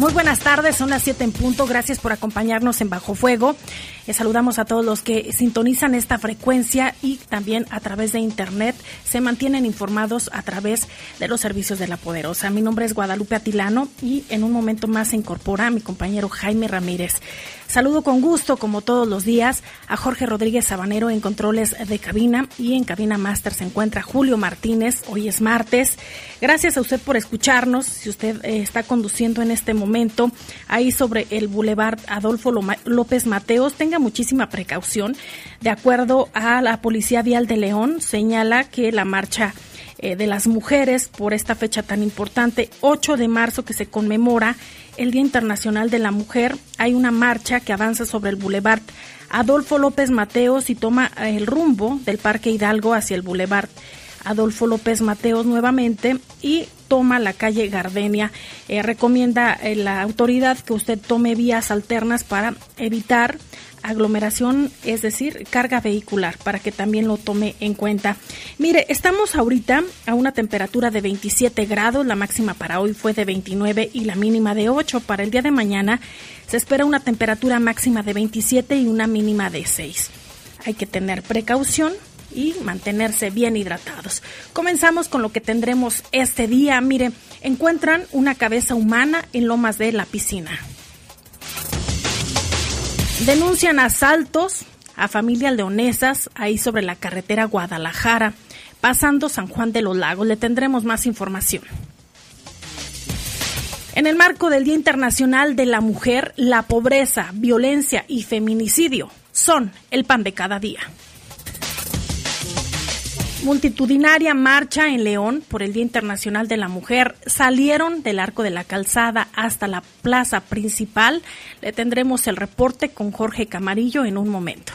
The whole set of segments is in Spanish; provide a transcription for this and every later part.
Muy buenas tardes, son las 7 en punto. Gracias por acompañarnos en Bajo Fuego. Les saludamos a todos los que sintonizan esta frecuencia y también a través de Internet se mantienen informados a través de los servicios de la Poderosa. Mi nombre es Guadalupe Atilano y en un momento más se incorpora mi compañero Jaime Ramírez. Saludo con gusto, como todos los días, a Jorge Rodríguez Sabanero en controles de cabina y en cabina máster se encuentra Julio Martínez. Hoy es martes. Gracias a usted por escucharnos. Si usted eh, está conduciendo en este momento ahí sobre el Boulevard Adolfo López Mateos, tenga muchísima precaución. De acuerdo a la Policía Vial de León, señala que la marcha eh, de las mujeres por esta fecha tan importante, 8 de marzo, que se conmemora el Día Internacional de la Mujer, hay una marcha que avanza sobre el Boulevard Adolfo López Mateos y toma el rumbo del Parque Hidalgo hacia el Boulevard Adolfo López Mateos nuevamente y toma la calle Gardenia. Eh, recomienda eh, la autoridad que usted tome vías alternas para evitar aglomeración, es decir, carga vehicular, para que también lo tome en cuenta. Mire, estamos ahorita a una temperatura de 27 grados, la máxima para hoy fue de 29 y la mínima de 8. Para el día de mañana se espera una temperatura máxima de 27 y una mínima de 6. Hay que tener precaución y mantenerse bien hidratados. Comenzamos con lo que tendremos este día. Mire, encuentran una cabeza humana en lomas de la piscina. Denuncian asaltos a familias leonesas ahí sobre la carretera Guadalajara, pasando San Juan de los Lagos. Le tendremos más información. En el marco del Día Internacional de la Mujer, la pobreza, violencia y feminicidio son el pan de cada día. Multitudinaria marcha en León por el Día Internacional de la Mujer. Salieron del Arco de la Calzada hasta la plaza principal. Le tendremos el reporte con Jorge Camarillo en un momento.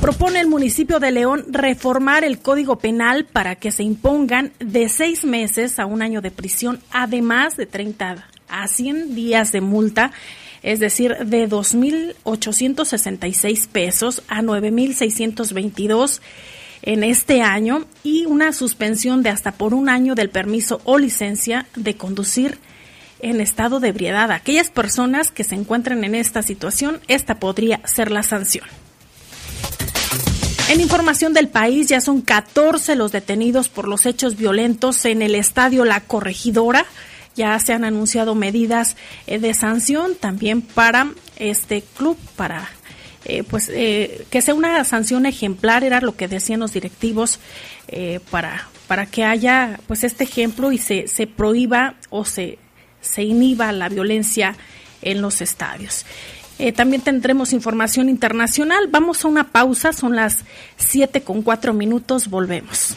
Propone el municipio de León reformar el Código Penal para que se impongan de seis meses a un año de prisión, además de 30 a 100 días de multa es decir, de 2.866 pesos a 9.622 en este año y una suspensión de hasta por un año del permiso o licencia de conducir en estado de ebriedad. Aquellas personas que se encuentren en esta situación, esta podría ser la sanción. En información del país, ya son 14 los detenidos por los hechos violentos en el estadio La Corregidora ya se han anunciado medidas eh, de sanción también para este club, para eh, pues eh, que sea una sanción ejemplar, era lo que decían los directivos, para, para que haya pues este ejemplo y se, se prohíba o se, se inhiba la violencia en los estadios. también tendremos información internacional. Vamos a una pausa, son las 7 con 4 minutos, volvemos.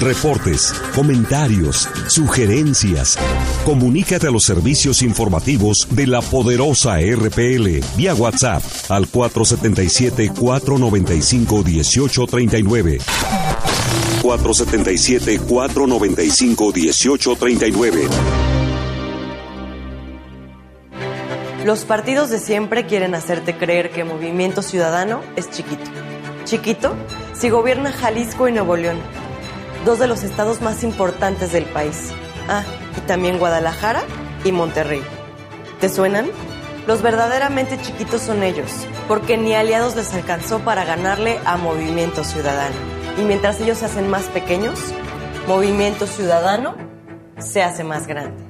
Reportes, comentarios, sugerencias. Comunícate a los servicios informativos de la poderosa RPL vía WhatsApp al 477-495-1839. 477-495-1839. Los partidos de siempre quieren hacerte creer que Movimiento Ciudadano es chiquito. Chiquito si gobierna Jalisco y Nuevo León dos de los estados más importantes del país. Ah, y también Guadalajara y Monterrey. ¿Te suenan? Los verdaderamente chiquitos son ellos, porque ni aliados les alcanzó para ganarle a Movimiento Ciudadano. Y mientras ellos se hacen más pequeños, Movimiento Ciudadano se hace más grande.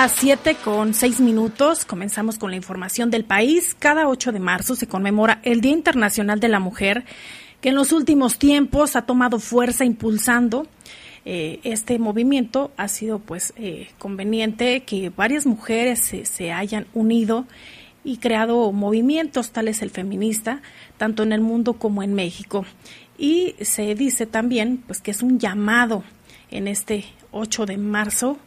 Las 7 con 6 minutos. Comenzamos con la información del país. Cada 8 de marzo se conmemora el Día Internacional de la Mujer, que en los últimos tiempos ha tomado fuerza impulsando eh, este movimiento. Ha sido pues eh, conveniente que varias mujeres se, se hayan unido y creado movimientos, tales el feminista, tanto en el mundo como en México. Y se dice también pues que es un llamado en este 8 de marzo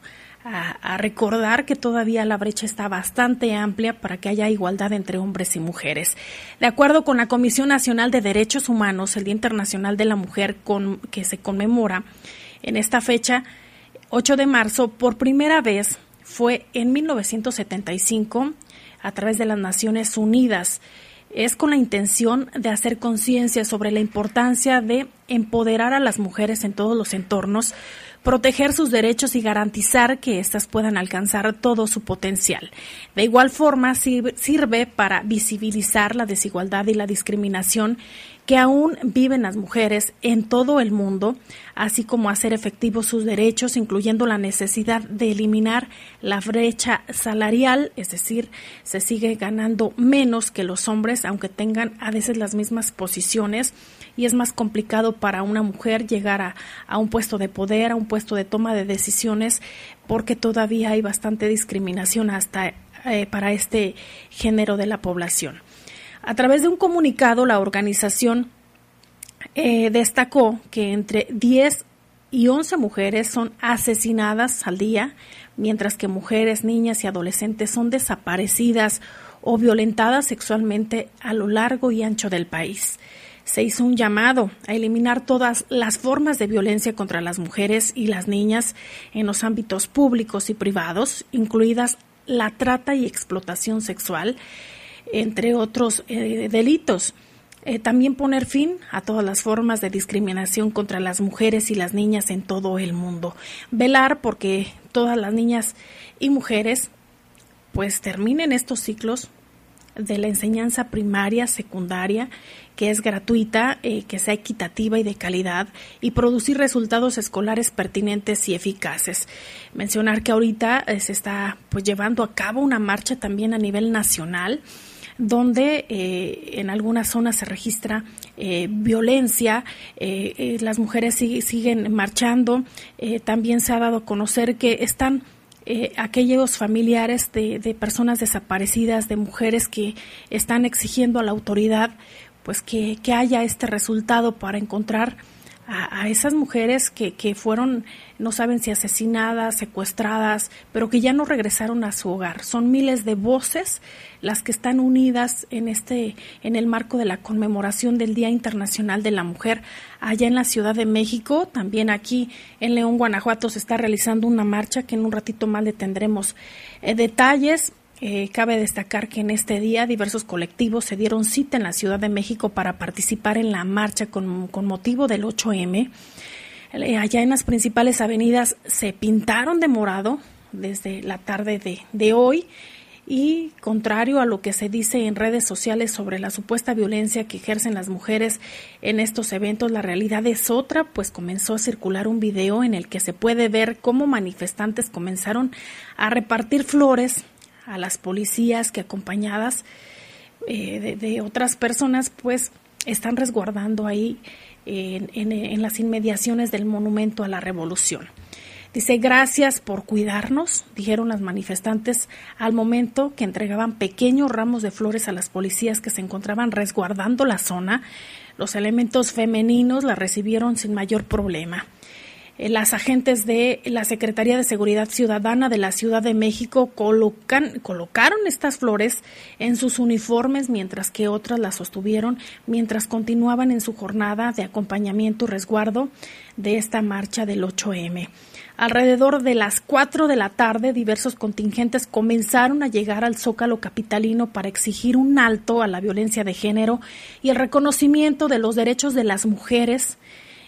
a, recordar que todavía la brecha está bastante amplia para que haya igualdad entre hombres y mujeres. De acuerdo con la Comisión Nacional de Derechos Humanos, el Día Internacional de la Mujer con, que se conmemora en esta fecha, 8 de marzo, por primera vez fue en 1975 a través de las Naciones Unidas. Es con la intención de hacer conciencia sobre la importancia de empoderar a las mujeres en todos los entornos, proteger sus derechos y garantizar que éstas puedan alcanzar todo su potencial. De igual forma, sirve para visibilizar la desigualdad y la discriminación que aún viven las mujeres en todo el mundo, así como hacer efectivos sus derechos, incluyendo la necesidad de eliminar la brecha salarial, es decir, se sigue ganando menos que los hombres, aunque tengan a veces las mismas posiciones, y es más complicado para una mujer llegar a, un puesto de poder, a un puesto de toma de decisiones, porque todavía hay bastante discriminación hasta eh, para este género de la población. A través de un comunicado, la organización eh, destacó que entre 10 y 11 mujeres son asesinadas al día, mientras que mujeres, niñas y adolescentes son desaparecidas o violentadas sexualmente a lo largo y ancho del país. Se hizo un llamado a eliminar todas las formas de violencia contra las mujeres y las niñas en los ámbitos públicos y privados, incluidas la trata y explotación sexual, entre otros eh, delitos. Eh, también poner fin a todas las formas de discriminación contra las mujeres y las niñas en todo el mundo. Velar porque todas las niñas y mujeres pues terminen estos ciclos de la enseñanza primaria, secundaria, que es gratuita, eh, que sea equitativa y de calidad, y producir resultados escolares pertinentes y eficaces. Mencionar que ahorita se está pues llevando a cabo una marcha también a nivel nacional donde eh, en algunas zonas se registra eh, violencia, eh, las mujeres siguen marchando, también se ha dado a conocer que están aquellos familiares de, de, personas desaparecidas, de mujeres que están exigiendo a la autoridad pues que, que haya este resultado para encontrar a, esas mujeres que, que, fueron, no saben si asesinadas, secuestradas, pero que ya no regresaron a su hogar. Son miles de voces las que están unidas en este, en el marco de la conmemoración del Día Internacional de la Mujer allá en la Ciudad de México. También aquí en León, Guanajuato, se está realizando una marcha que en un ratito más le tendremos eh, detalles. Eh, cabe destacar que en este día diversos colectivos se dieron cita en la Ciudad de México para participar en la marcha con, motivo del 8M. Eh, allá en las principales avenidas se pintaron de morado desde la tarde de, de hoy y contrario a lo que se dice en redes sociales sobre la supuesta violencia que ejercen las mujeres en estos eventos, la realidad es otra, pues comenzó a circular un video en el que se puede ver cómo manifestantes comenzaron a repartir flores a las policías que acompañadas eh, de, otras personas, pues están resguardando ahí en, las inmediaciones del Monumento a la Revolución. Dice, gracias por cuidarnos, dijeron las manifestantes al momento que entregaban pequeños ramos de flores a las policías que se encontraban resguardando la zona. Los elementos femeninos la recibieron sin mayor problema. Eh, las agentes de la Secretaría de Seguridad Ciudadana de la Ciudad de México colocan, colocaron estas flores en sus uniformes mientras que otras las sostuvieron mientras continuaban en su jornada de acompañamiento y resguardo de esta marcha del 8M. Alrededor de las 4 de la tarde, diversos contingentes comenzaron a llegar al Zócalo capitalino para exigir un alto a la violencia de género y el reconocimiento de los derechos de las mujeres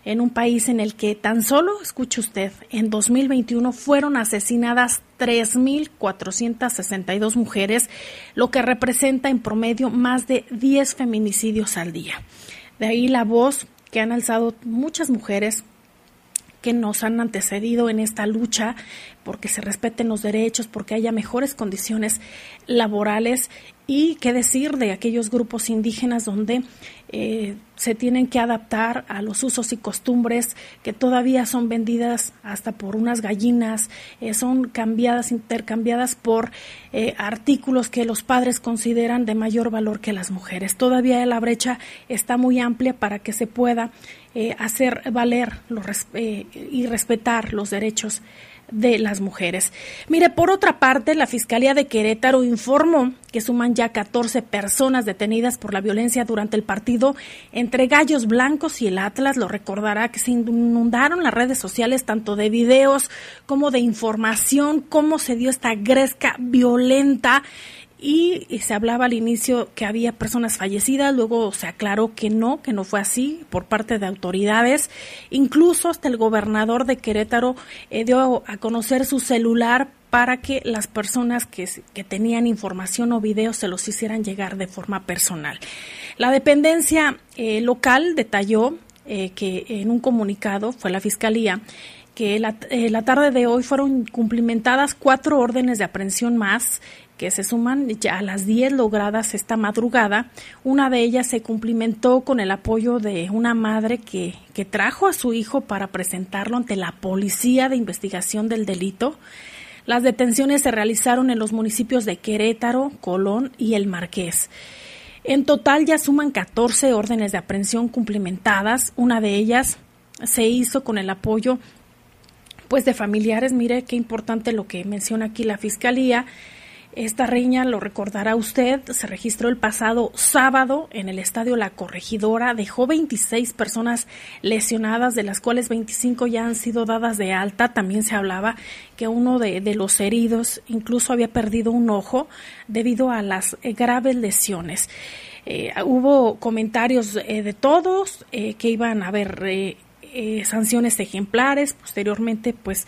en un país en el que tan solo, escuche usted, en 2021 fueron asesinadas 3.462 mujeres, lo que representa en promedio más de 10 feminicidios al día. De ahí la voz que han alzado muchas mujeres que nos han antecedido en esta lucha porque se respeten los derechos, porque haya mejores condiciones laborales y qué decir de aquellos grupos indígenas donde eh, se tienen que adaptar a los usos y costumbres que todavía son vendidas hasta por unas gallinas, eh, son cambiadas, intercambiadas por eh, artículos que los padres consideran de mayor valor que las mujeres. Todavía la brecha está muy amplia para que se pueda hacer valer los, y respetar los derechos de las mujeres. Mire, por otra parte, la Fiscalía de Querétaro informó que suman ya 14 personas detenidas por la violencia durante el partido entre Gallos Blancos y el Atlas. Lo recordará que se inundaron las redes sociales tanto de videos como de información, cómo se dio esta gresca violenta y, se hablaba al inicio que había personas fallecidas, luego se aclaró que no, que no fue así por parte de autoridades. Incluso hasta el gobernador de Querétaro eh, dio a conocer su celular para que las personas que, que, tenían información o videos se los hicieran llegar de forma personal. La dependencia eh, local detalló eh, que en un comunicado fue la Fiscalía que la, la, tarde de hoy fueron cumplimentadas cuatro órdenes de aprehensión más que se suman ya a las 10 logradas esta madrugada. Una de ellas se cumplimentó con el apoyo de una madre que, que trajo a su hijo para presentarlo ante la Policía de Investigación del Delito. Las detenciones se realizaron en los municipios de Querétaro, Colón y El Marqués. En total ya suman 14 órdenes de aprehensión cumplimentadas. Una de ellas se hizo con el apoyo pues de familiares. Mire qué importante lo que menciona aquí la Fiscalía esta riña, lo recordará usted, se registró el pasado sábado en el estadio La Corregidora, dejó 26 personas lesionadas, de las cuales 25 ya han sido dadas de alta. También se hablaba que uno de, los heridos incluso había perdido un ojo debido a las eh, graves lesiones. Eh, hubo comentarios eh, de todos que iban a haber eh, sanciones ejemplares. Posteriormente, pues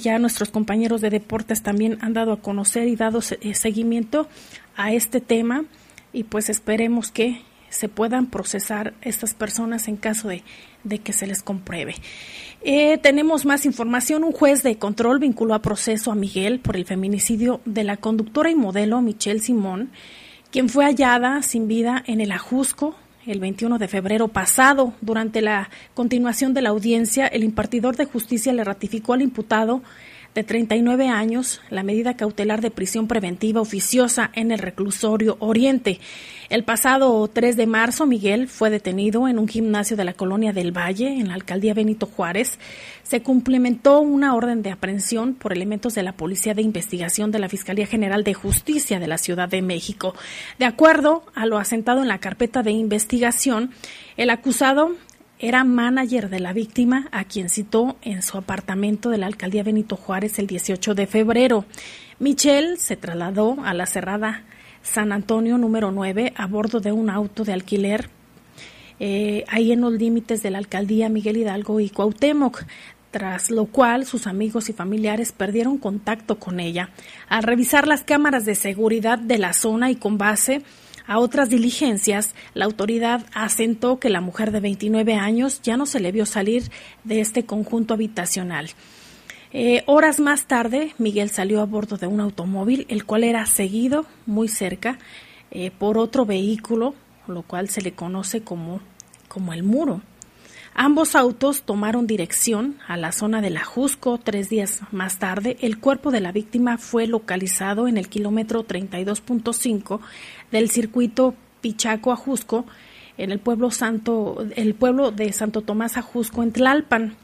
ya nuestros compañeros de deportes también han dado a conocer y dado eh, seguimiento a este tema y pues esperemos que se puedan procesar estas personas en caso de, que se les compruebe. Eh, tenemos más información. Un juez de control vinculó a proceso a Miguel por el feminicidio de la conductora y modelo Michelle Simón, quien fue hallada sin vida en el Ajusco el 21 de febrero pasado. Durante la continuación de la audiencia, el impartidor de justicia le ratificó al imputado de 39 años la medida cautelar de prisión preventiva oficiosa en el reclusorio Oriente. El pasado 3 de marzo, Miguel fue detenido en un gimnasio de la colonia del Valle, en la alcaldía Benito Juárez. Se cumplimentó una orden de aprehensión por elementos de la Policía de Investigación de la Fiscalía General de Justicia de la Ciudad de México. De acuerdo a lo asentado en la carpeta de investigación, el acusado era manager de la víctima, a quien citó en su apartamento de la alcaldía Benito Juárez el 18 de febrero. Michelle se trasladó a la cerrada San Antonio número 9 a bordo de un auto de alquiler eh, ahí en los límites de la alcaldía Miguel Hidalgo y Cuauhtémoc, tras lo cual sus amigos y familiares perdieron contacto con ella. Al revisar las cámaras de seguridad de la zona y con base a otras diligencias, la autoridad asentó que la mujer de 29 años ya no se le vio salir de este conjunto habitacional. Eh, horas más tarde, Miguel salió a bordo de un automóvil, el cual era seguido muy cerca eh, por otro vehículo, lo cual se le conoce como, como el muro. Ambos autos tomaron dirección a la zona de la Jusco. Tres días más tarde, el cuerpo de la víctima fue localizado en el kilómetro 32.5 del circuito Pichaco Ajusco, en el pueblo santo, el pueblo de Santo Tomás Ajusco, en Tlalpan.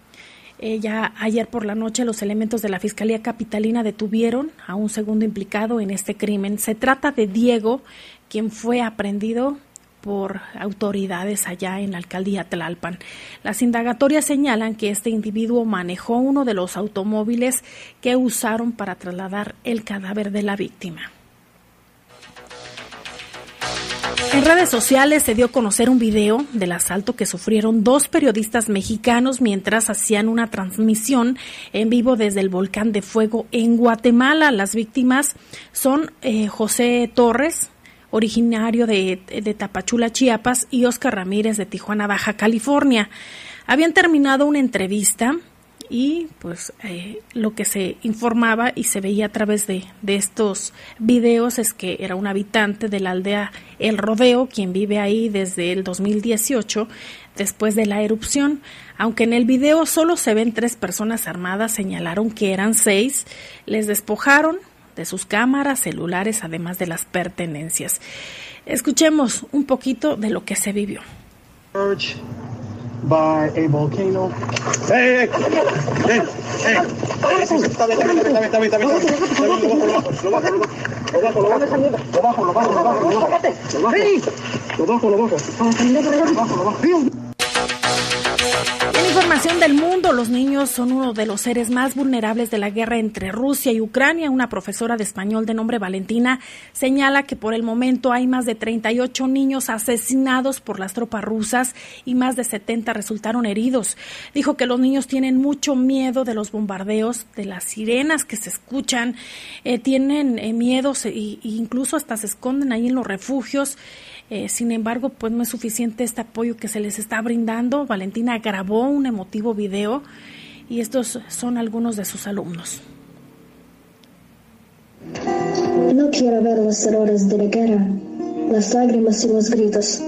Eh, ya ayer por la noche los elementos de la Fiscalía Capitalina detuvieron a un segundo implicado en este crimen. Se trata de Diego, quien fue aprendido por autoridades allá en la alcaldía Tlalpan. Las indagatorias señalan que este individuo manejó uno de los automóviles que usaron para trasladar el cadáver de la víctima. En redes sociales se dio a conocer un video del asalto que sufrieron dos periodistas mexicanos mientras hacían una transmisión en vivo desde el volcán de fuego en Guatemala. Las víctimas son eh, José Torres, originario de, Tapachula, Chiapas, y Oscar Ramírez de Tijuana, Baja California. Habían terminado una entrevista y pues eh, lo que se informaba y se veía a través de, de, estos videos es que era un habitante de la aldea El Rodeo quien vive ahí desde el 2018 después de la erupción. Aunque en el video solo se ven tres personas armadas, señalaron que eran seis, les despojaron de sus cámaras, celulares, además de las pertenencias. Escuchemos un poquito de lo que se vivió. By a volcano. ¡Eh, eh! ¡Eh! ¡Eh! Está bien, está bien, está bien, está bien, está bien. Lo bajo, lo bajo, lo bajo, lo bajo, lo bajo, lo bajo, lo bajo, lo bajo, lo bajo, lo bajo, lo bajo, lo bajo, lo bajo. En información del mundo, los niños son uno de los seres más vulnerables de la guerra entre Rusia y Ucrania. Una profesora de español de nombre Valentina señala que por el momento hay más de 38 niños asesinados por las tropas rusas y más de 70 resultaron heridos. Dijo que los niños tienen mucho miedo de los bombardeos, de las sirenas que se escuchan, eh, tienen eh, miedo e incluso hasta se esconden ahí en los refugios. Eh, sin embargo, pues no es suficiente este apoyo que se les está brindando. Valentina grabó un emotivo video y estos son algunos de sus alumnos. No quiero ver los errores de la guerra, las lágrimas y los gritos.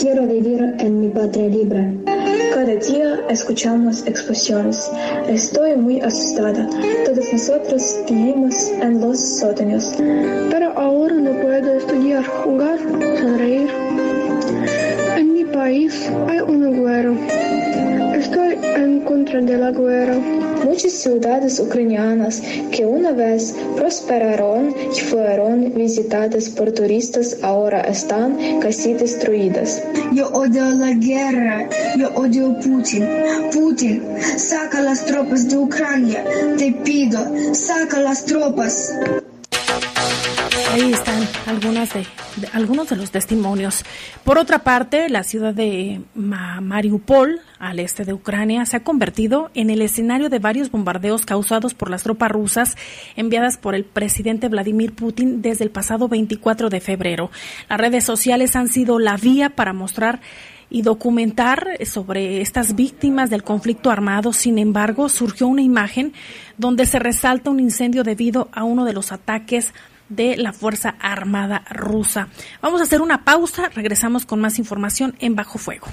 Quiero vivir en mi patria libre. Cada día escuchamos explosiones. Estoy muy asustada. Todos nosotros vivimos en los sótanos. Pero ahora no puedo estudiar, jugar, sonreír. En mi país hay una guerra. Estoy en contra de la guerra. Muchas ciudades ucranianas que una vez prosperaron y fueron visitadas por turistas ahora están casi destruidas. Yo odio la guerra, yo odio Putin. Putin, saca las tropas de Ucrania. Te pido, saca las tropas. Ahí están algunas de, algunos de los testimonios. Por otra parte, la ciudad de Mariupol, al este de Ucrania, se ha convertido en el escenario de varios bombardeos causados por las tropas rusas enviadas por el presidente Vladimir Putin desde el pasado 24 de febrero. Las redes sociales han sido la vía para mostrar y documentar sobre estas víctimas del conflicto armado. Sin embargo, surgió una imagen donde se resalta un incendio debido a uno de los ataques de la Fuerza Armada rusa. Vamos a hacer una pausa, regresamos con más información en Bajo Fuego.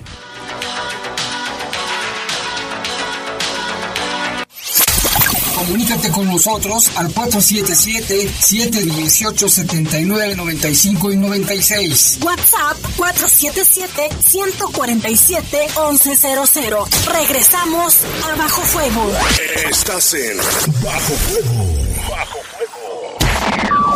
Comunícate con nosotros al 477-718-7995 y 96. WhatsApp 477-147-1100. Regresamos a Bajo Fuego. Estás en Bajo Fuego.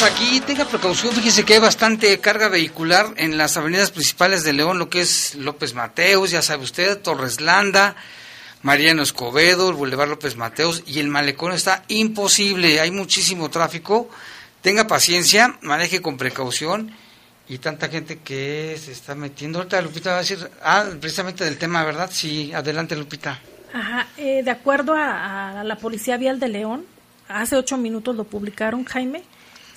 Aquí, tenga precaución, fíjese que hay bastante carga vehicular en las avenidas principales de León, lo que es López Mateos, ya sabe usted, Torres Landa, Mariano Escobedo, el Boulevard López Mateos y el malecón está imposible, hay muchísimo tráfico, tenga paciencia, maneje con precaución y tanta gente que se está metiendo. Ahorita Lupita va a decir, ah, precisamente del tema, ¿verdad? Sí, adelante Lupita. Ajá, eh, de acuerdo a la Policía Vial de León, hace ocho minutos lo publicaron, Jaime,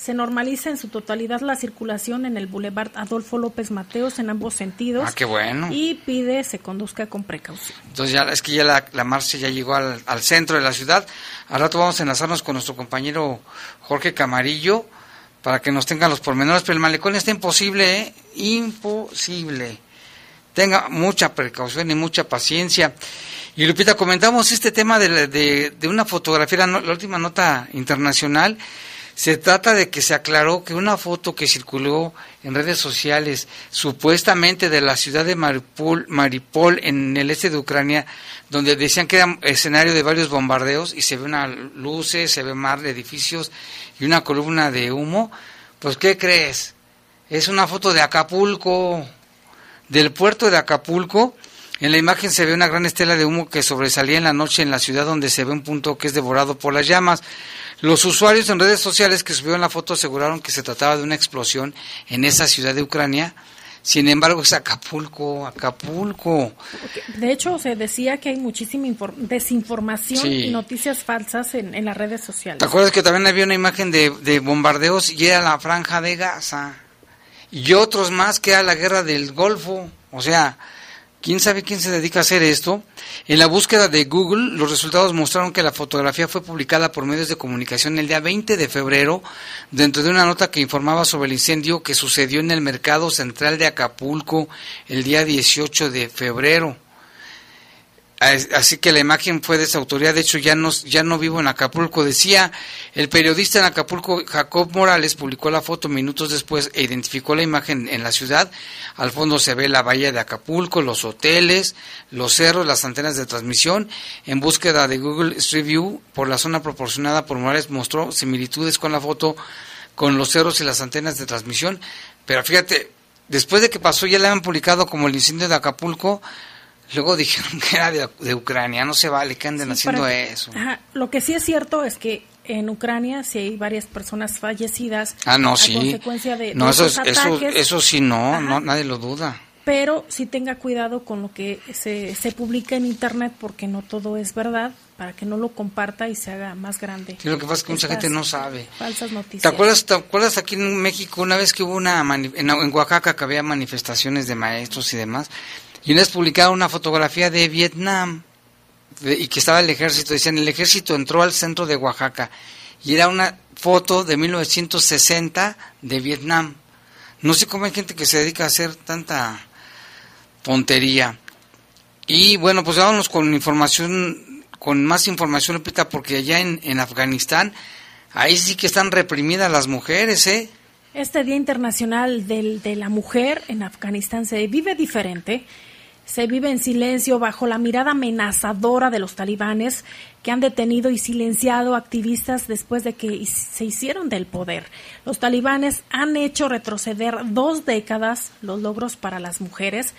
se normaliza en su totalidad la circulación en el Boulevard Adolfo López Mateos en ambos sentidos. Ah, qué bueno. Y pide se conduzca con precaución. Entonces ya es que ya la, la marcha ya llegó al, al, centro de la ciudad. Al rato vamos a enlazarnos con nuestro compañero Jorge Camarillo para que nos tengan los pormenores, pero el malecón está imposible, ¿eh? imposible. Tenga mucha precaución y mucha paciencia. Y Lupita, comentamos este tema de, de, de una fotografía, la, la última nota internacional se trata de que se aclaró que una foto que circuló en redes sociales, supuestamente de la ciudad de Maripol, Maripol en el este de Ucrania, donde decían que era escenario de varios bombardeos y se ve una luces, se ve mar de edificios y una columna de humo, pues ¿qué crees? Es una foto de Acapulco, del puerto de Acapulco. En la imagen se ve una gran estela de humo que sobresalía en la noche en la ciudad donde se ve un punto que es devorado por las llamas. Los usuarios en redes sociales que subieron la foto aseguraron que se trataba de una explosión en esa ciudad de Ucrania. Sin embargo, es Acapulco, Acapulco. De hecho, se decía que hay muchísima desinformación sí. y noticias falsas en, en, las redes sociales. ¿Te acuerdas que también había una imagen de, de bombardeos y era la franja de Gaza? Y otros más que era la guerra del Golfo. O sea, ¿Quién sabe quién se dedica a hacer esto? En la búsqueda de Google, los resultados mostraron que la fotografía fue publicada por medios de comunicación el día 20 de febrero, dentro de una nota que informaba sobre el incendio que sucedió en el mercado central de Acapulco el día 18 de febrero. Así que la imagen fue de esa autoridad. De hecho, ya no, ya no vivo en Acapulco. Decía el periodista en Acapulco, Jacob Morales, publicó la foto minutos después e identificó la imagen en la ciudad. Al fondo se ve la bahía de Acapulco, los hoteles, los cerros, las antenas de transmisión. En búsqueda de Google Street View por la zona proporcionada por Morales mostró similitudes con la foto, con los cerros y las antenas de transmisión. Pero fíjate, después de que pasó, ya la han publicado como el incendio de Acapulco Luego dijeron que era de, de, Ucrania, no se vale que anden sí, haciendo para, eso. Ajá, lo que sí es cierto es que en Ucrania sí hay varias personas fallecidas ah, no, a sí. consecuencia de, no, de eso, esos eso, ataques. eso sí no, no, nadie lo duda. Pero sí tenga cuidado con lo que se, se publica en Internet porque no todo es verdad para que no lo comparta y se haga más grande. Sí, lo que pasa es que mucha gente no sabe. Falsas noticias. ¿Te acuerdas, ¿Te acuerdas aquí en México una vez que hubo una, en, en Oaxaca que había manifestaciones de maestros y demás? Y una vez publicaron una fotografía de Vietnam y que estaba el ejército. Decían, el ejército entró al centro de Oaxaca. Y era una foto de 1960 de Vietnam. No sé cómo hay gente que se dedica a hacer tanta tontería. Y bueno, pues vámonos con información, con más información, Lupita, porque allá en, en Afganistán, ahí sí que están reprimidas las mujeres, ¿eh? Este Día Internacional del, de la Mujer en Afganistán se vive diferente se vive en silencio bajo la mirada amenazadora de los talibanes que han detenido y silenciado activistas después de que se hicieron del poder. Los talibanes han hecho retroceder dos décadas los logros para las mujeres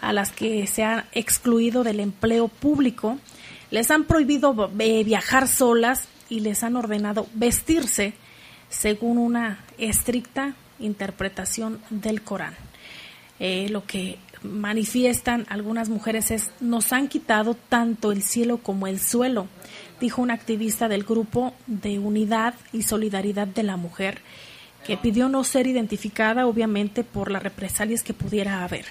a las que se han excluido del empleo público, les han prohibido eh, viajar solas y les han ordenado vestirse según una estricta interpretación del Corán. Eh, lo que manifiestan algunas mujeres es nos han quitado tanto el cielo como el suelo, dijo una activista del grupo de unidad y solidaridad de la mujer, que pidió no ser identificada obviamente por las represalias que pudiera haber.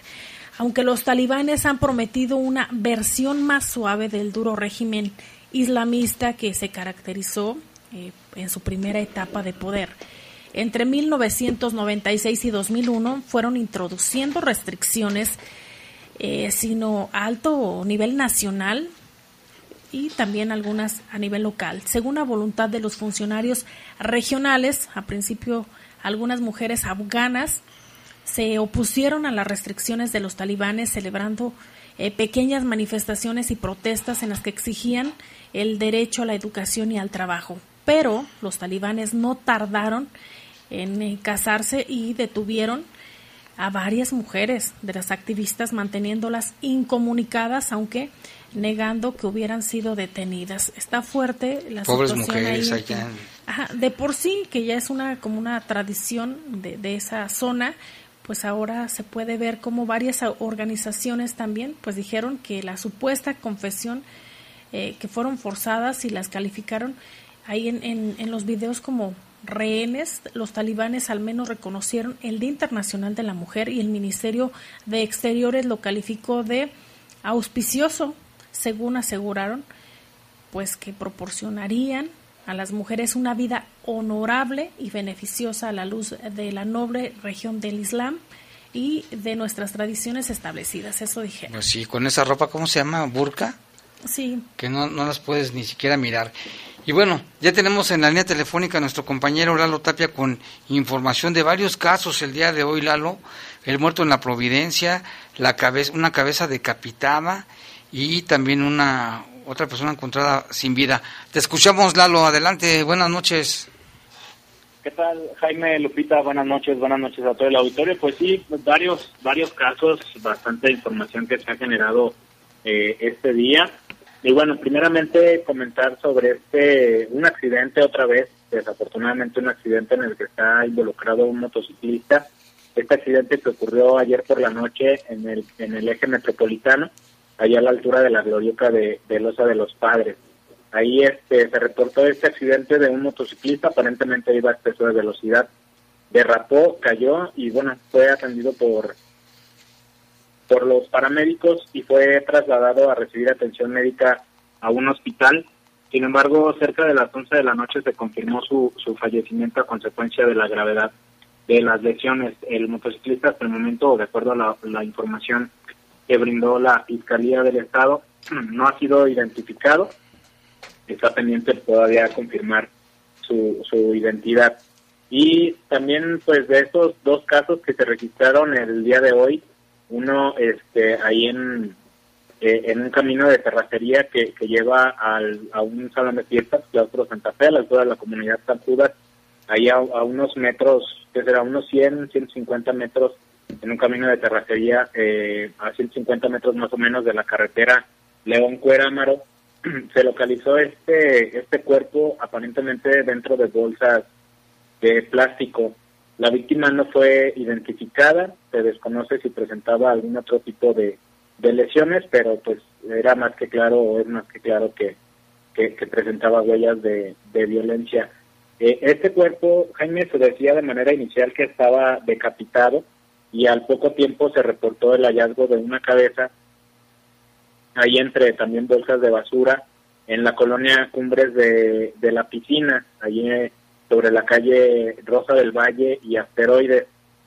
Aunque los talibanes han prometido una versión más suave del duro régimen islamista que se caracterizó eh, en su primera etapa de poder. Entre 1996 y 2001 fueron introduciendo restricciones, eh, sino alto nivel nacional y también algunas a nivel local. Según la voluntad de los funcionarios regionales, a principio algunas mujeres afganas se opusieron a las restricciones de los talibanes, celebrando eh, pequeñas manifestaciones y protestas en las que exigían el derecho a la educación y al trabajo. Pero los talibanes no tardaron en casarse y detuvieron a varias mujeres de las activistas manteniéndolas incomunicadas aunque negando que hubieran sido detenidas. Está fuerte la Pobres mujeres allá. de por sí que ya es una como una tradición de, de esa zona, pues ahora se puede ver como varias organizaciones también pues dijeron que la supuesta confesión eh, que fueron forzadas y las calificaron ahí en, en, en los videos como rehenes, los talibanes al menos reconocieron el Día Internacional de la Mujer y el Ministerio de Exteriores lo calificó de auspicioso, según aseguraron, pues que proporcionarían a las mujeres una vida honorable y beneficiosa a la luz de la noble región del Islam y de nuestras tradiciones establecidas. Eso dijeron. Pues sí, con esa ropa, ¿cómo se llama? ¿Burka? Sí. Que no, no las puedes ni siquiera mirar. Y bueno, ya tenemos en la línea telefónica a nuestro compañero Lalo Tapia con información de varios casos el día de hoy, Lalo. El muerto en la Providencia, la cabeza, una cabeza decapitada y también una otra persona encontrada sin vida. Te escuchamos, Lalo. Adelante. Buenas noches. ¿Qué tal, Jaime Lupita? Buenas noches, buenas noches a todo el auditorio. Pues sí, varios, varios casos, bastante información que se ha generado eh, este día. Y bueno, primeramente comentar sobre este, un accidente otra vez, desafortunadamente un accidente en el que está involucrado un motociclista. Este accidente que ocurrió ayer por la noche en el, en el eje metropolitano, allá a la altura de la glorioca de, de Losa de los Padres. Ahí este, se reportó este accidente de un motociclista, aparentemente iba a exceso de velocidad, derrapó, cayó y bueno, fue atendido por por los paramédicos y fue trasladado a recibir atención médica a un hospital. Sin embargo, cerca de las 11 de la noche se confirmó su, su fallecimiento a consecuencia de la gravedad de las lesiones. El motociclista hasta el momento, de acuerdo a la, información que brindó la Fiscalía del Estado, no ha sido identificado. Está pendiente todavía confirmar su, su identidad. Y también, pues, de estos dos casos que se registraron el día de hoy, uno este ahí en eh, en un camino de terracería que, que lleva al, a un salón de fiestas, Claustro Santa Fe, a la altura de la comunidad San ahí a, unos metros, que será unos 100, 150 metros, en un camino de terracería, eh, a 150 metros más o menos de la carretera León Cuéramaro, se localizó este, este cuerpo aparentemente dentro de bolsas de plástico la víctima no fue identificada, se desconoce si presentaba algún otro tipo de, lesiones, pero pues era más que claro, o es más que claro que, que, presentaba huellas de, violencia. Eh, este cuerpo, Jaime, se decía de manera inicial que estaba decapitado y al poco tiempo se reportó el hallazgo de una cabeza ahí entre también bolsas de basura en la colonia Cumbres de, de la Piscina, allí sobre la calle Rosa del Valle y Asteroides.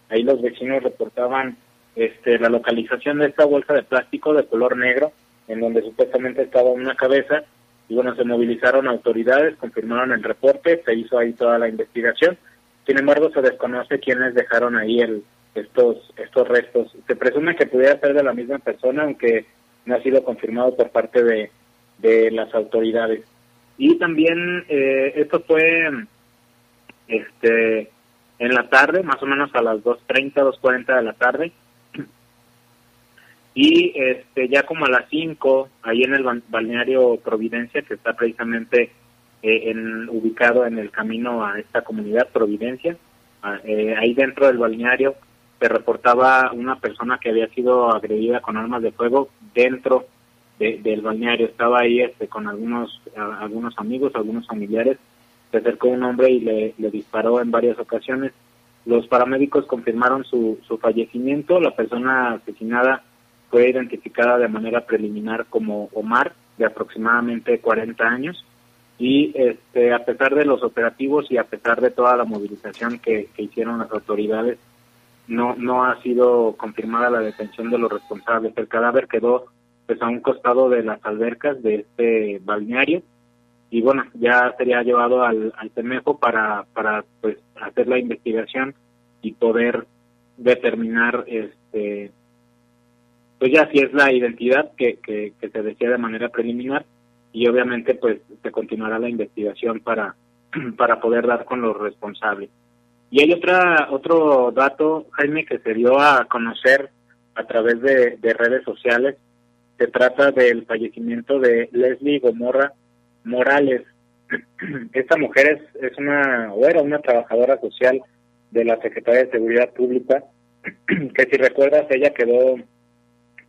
Ahí los vecinos reportaban este, la localización de esta bolsa de plástico de color negro, en donde supuestamente estaba una cabeza, y bueno, se movilizaron autoridades, confirmaron el reporte, se hizo ahí toda la investigación. Sin embargo, se desconoce quiénes dejaron ahí el, estos estos restos. Se presume que pudiera ser de la misma persona, aunque no ha sido confirmado por parte de, de las autoridades. Y también eh, esto fue este en la tarde, más o menos a las 2.30, 2.40 de la tarde. Y este ya como a las 5, ahí en el balneario Providencia, que está precisamente eh, ubicado en el camino a esta comunidad Providencia, eh, ahí dentro del balneario se reportaba una persona que había sido agredida con armas de fuego dentro del balneario. Estaba ahí este, con algunos, algunos amigos, algunos familiares. Se acercó un hombre y le, disparó en varias ocasiones. Los paramédicos confirmaron su, fallecimiento. La persona asesinada fue identificada de manera preliminar como Omar, de aproximadamente 40 años. Y este, a pesar de los operativos y a pesar de toda la movilización que, que hicieron las autoridades, no, no ha sido confirmada la detención de los responsables. El cadáver quedó pues a un costado de las albercas de este balneario y bueno, ya sería llevado al, al para, para pues hacer la investigación y poder determinar este pues ya si es la identidad que, que se decía de manera preliminar y obviamente pues se continuará la investigación para, para poder dar con los responsables. Y hay otra, otro dato, Jaime, que se dio a conocer a través de, redes sociales. Se trata del fallecimiento de Leslie Gomorra Morales. Esta mujer es, es una, o era una trabajadora social de la Secretaría de Seguridad Pública, que si recuerdas, ella quedó